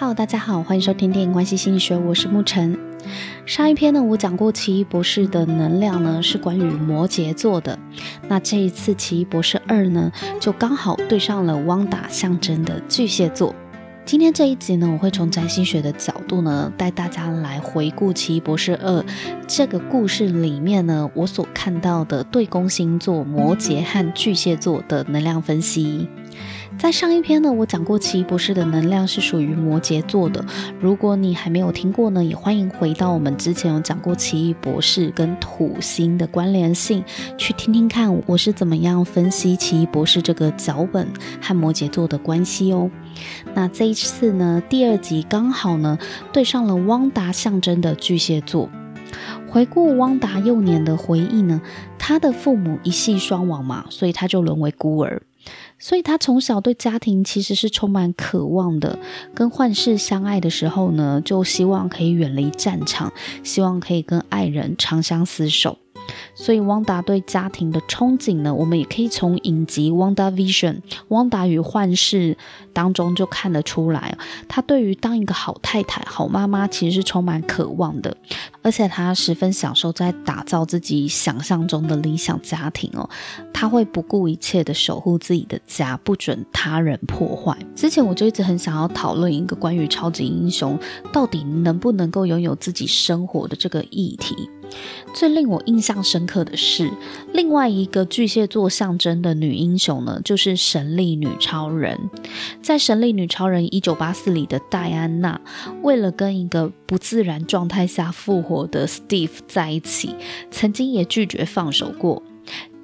好大家好，欢迎收听电影关系心理学，我是沐晨。上一篇呢，我讲过奇异博士的能量呢是关于摩羯座的，那这一次奇异博士二呢就刚好对上了汪达象征的巨蟹座。今天这一集呢，我会从占星学的角度呢带大家来回顾奇异博士二这个故事里面呢我所看到的对宫星座摩羯和巨蟹座的能量分析。在上一篇呢，我讲过奇异博士的能量是属于摩羯座的。如果你还没有听过呢，也欢迎回到我们之前有讲过奇异博士跟土星的关联性，去听听看我是怎么样分析奇异博士这个脚本和摩羯座的关系哦。那这一次呢，第二集刚好呢对上了汪达象征的巨蟹座。回顾汪达幼年的回忆呢，他的父母一系双亡嘛，所以他就沦为孤儿。所以他从小对家庭其实是充满渴望的。跟幻视相爱的时候呢，就希望可以远离战场，希望可以跟爱人长相厮守。所以汪达对家庭的憧憬呢，我们也可以从影集《汪达 Vision》《汪达与幻视》当中就看得出来，他对于当一个好太太、好妈妈其实是充满渴望的，而且他十分享受在打造自己想象中的理想家庭哦。他会不顾一切的守护自己的家，不准他人破坏。之前我就一直很想要讨论一个关于超级英雄到底能不能够拥有自己生活的这个议题。最令我印象深刻的是，另外一个巨蟹座象征的女英雄呢，就是神力女超人。在《神力女超人》一九八四里的戴安娜，为了跟一个不自然状态下复活的 Steve 在一起，曾经也拒绝放手过。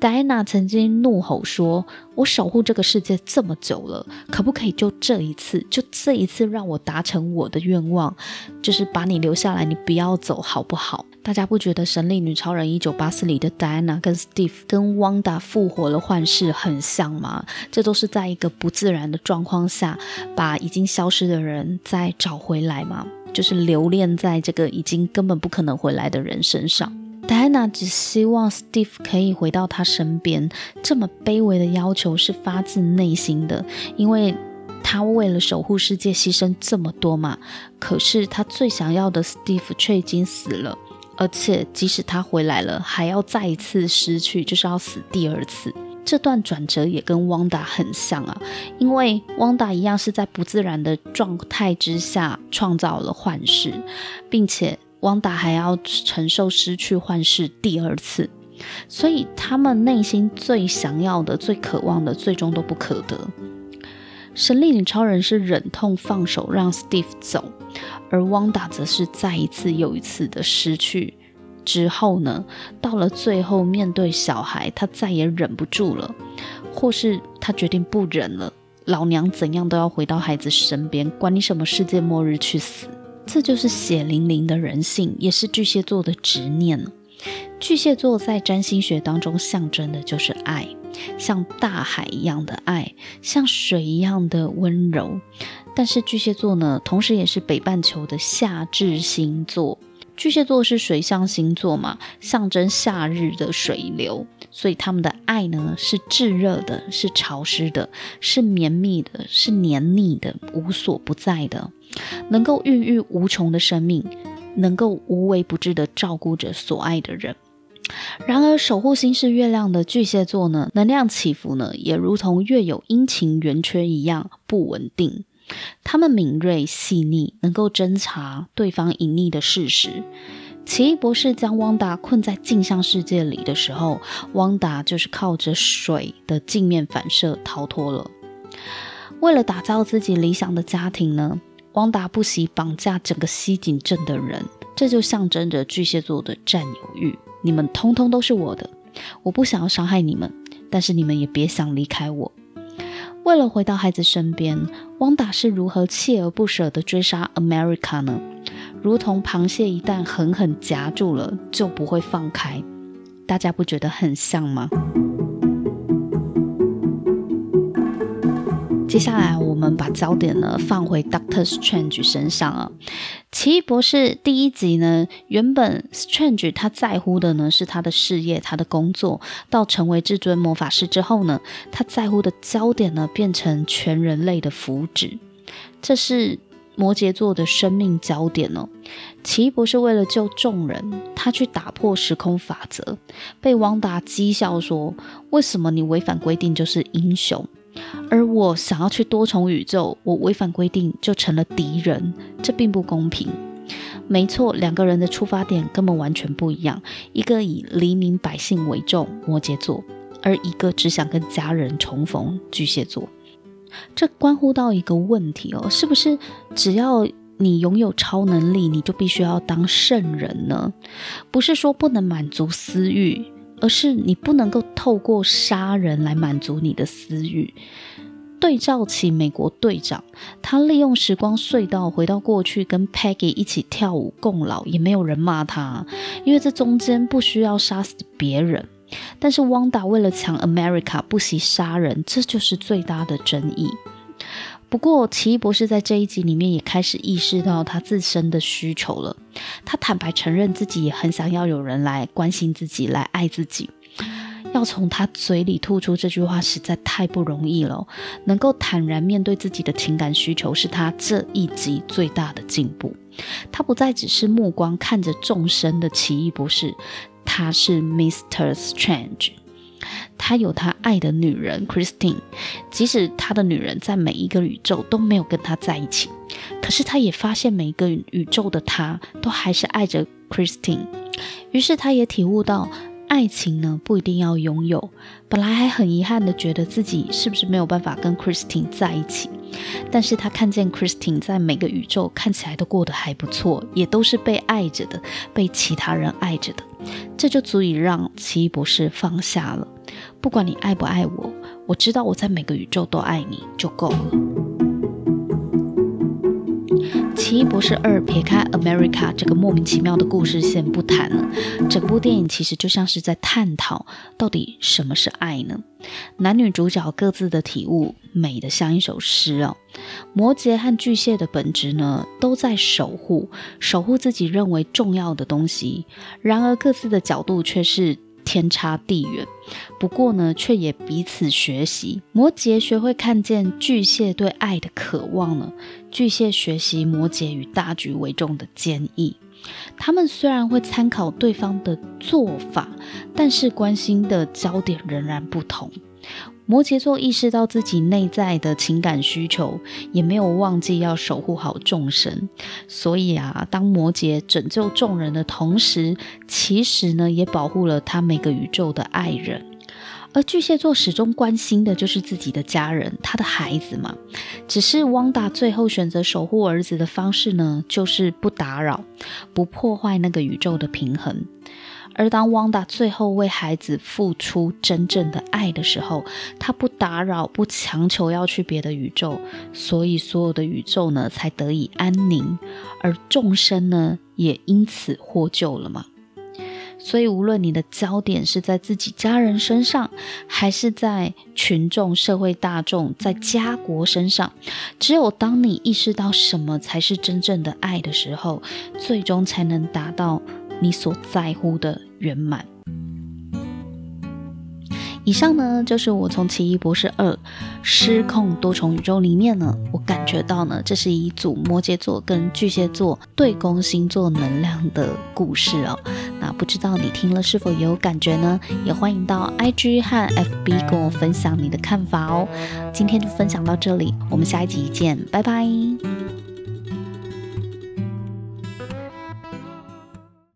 戴安娜曾经怒吼说：“我守护这个世界这么久了，可不可以就这一次，就这一次让我达成我的愿望，就是把你留下来，你不要走，好不好？”大家不觉得《神力女超人》一九八四里的戴安娜跟 Steve 跟 Wanda 复活了幻视很像吗？这都是在一个不自然的状况下，把已经消失的人再找回来吗？就是留恋在这个已经根本不可能回来的人身上。戴安娜只希望 Steve 可以回到她身边，这么卑微的要求是发自内心的，因为她为了守护世界牺牲这么多嘛。可是她最想要的 Steve 却已经死了，而且即使他回来了，还要再一次失去，就是要死第二次。这段转折也跟汪达很像啊，因为汪达一样是在不自然的状态之下创造了幻视，并且。汪达还要承受失去幻视第二次，所以他们内心最想要的、最渴望的，最终都不可得。神力女超人是忍痛放手让 Steve 走，而汪达则是再一次又一次的失去。之后呢，到了最后面对小孩，他再也忍不住了，或是他决定不忍了，老娘怎样都要回到孩子身边，管你什么世界末日，去死！这就是血淋淋的人性，也是巨蟹座的执念。巨蟹座在占星学当中象征的就是爱，像大海一样的爱，像水一样的温柔。但是巨蟹座呢，同时也是北半球的夏至星座。巨蟹座是水象星座嘛，象征夏日的水流，所以他们的爱呢是炙热的，是潮湿的，是绵密的，是黏腻的，无所不在的。能够孕育无穷的生命，能够无微不至的照顾着所爱的人。然而，守护星是月亮的巨蟹座呢，能量起伏呢，也如同月有阴晴圆缺一样不稳定。他们敏锐细腻，能够侦查对方隐匿的事实。奇异博士将汪达困在镜像世界里的时候，汪达就是靠着水的镜面反射逃脱了。为了打造自己理想的家庭呢，汪达不惜绑架整个西井镇的人，这就象征着巨蟹座的占有欲。你们通通都是我的，我不想要伤害你们，但是你们也别想离开我。为了回到孩子身边，汪达是如何锲而不舍地追杀 America 呢？如同螃蟹一旦狠狠夹住了，就不会放开。大家不觉得很像吗？接下来，我们把焦点呢放回 Doctor Strange 身上啊。奇异博士第一集呢，原本 Strange 他在乎的呢是他的事业、他的工作。到成为至尊魔法师之后呢，他在乎的焦点呢变成全人类的福祉。这是摩羯座的生命焦点哦。奇异博士为了救众人，他去打破时空法则，被汪达讥笑说：“为什么你违反规定就是英雄，而我想要去多重宇宙，我违反规定就成了敌人？这并不公平。”没错，两个人的出发点根本完全不一样。一个以黎民百姓为重，摩羯座；而一个只想跟家人重逢，巨蟹座。这关乎到一个问题哦，是不是只要你拥有超能力，你就必须要当圣人呢？不是说不能满足私欲，而是你不能够透过杀人来满足你的私欲。对照起美国队长，他利用时光隧道回到过去，跟 Peggy 一起跳舞共老，也没有人骂他，因为这中间不需要杀死别人。但是汪达为了抢 America 不惜杀人，这就是最大的争议。不过奇异博士在这一集里面也开始意识到他自身的需求了，他坦白承认自己也很想要有人来关心自己，来爱自己。要从他嘴里吐出这句话实在太不容易了。能够坦然面对自己的情感需求，是他这一集最大的进步。他不再只是目光看着众生的奇异博士，他是 Mr. Strange。他有他爱的女人 Christine，即使他的女人在每一个宇宙都没有跟他在一起，可是他也发现每一个宇宙的他都还是爱着 Christine。于是他也体悟到。爱情呢，不一定要拥有。本来还很遗憾的觉得自己是不是没有办法跟 Christine 在一起，但是他看见 Christine 在每个宇宙看起来都过得还不错，也都是被爱着的，被其他人爱着的，这就足以让奇异博士放下了。不管你爱不爱我，我知道我在每个宇宙都爱你就够了。奇异博士二撇开 America 这个莫名其妙的故事线不谈了，整部电影其实就像是在探讨到底什么是爱呢？男女主角各自的体悟，美得像一首诗哦。摩羯和巨蟹的本质呢，都在守护，守护自己认为重要的东西，然而各自的角度却是。天差地远，不过呢，却也彼此学习。摩羯学会看见巨蟹对爱的渴望了，巨蟹学习摩羯与大局为重的坚毅。他们虽然会参考对方的做法，但是关心的焦点仍然不同。摩羯座意识到自己内在的情感需求，也没有忘记要守护好众神。所以啊，当摩羯拯救众人的同时，其实呢，也保护了他每个宇宙的爱人。而巨蟹座始终关心的就是自己的家人，他的孩子嘛。只是汪达最后选择守护儿子的方式呢，就是不打扰，不破坏那个宇宙的平衡。而当汪达最后为孩子付出真正的爱的时候，他不打扰，不强求要去别的宇宙，所以所有的宇宙呢才得以安宁，而众生呢也因此获救了嘛。所以无论你的焦点是在自己家人身上，还是在群众、社会大众、在家国身上，只有当你意识到什么才是真正的爱的时候，最终才能达到。你所在乎的圆满。以上呢，就是我从《奇异博士二：失控多重宇宙》里面呢，我感觉到呢，这是一组摩羯座跟巨蟹座对攻星座能量的故事哦。那不知道你听了是否有感觉呢？也欢迎到 IG 和 FB 跟我分享你的看法哦。今天就分享到这里，我们下一集见，拜拜。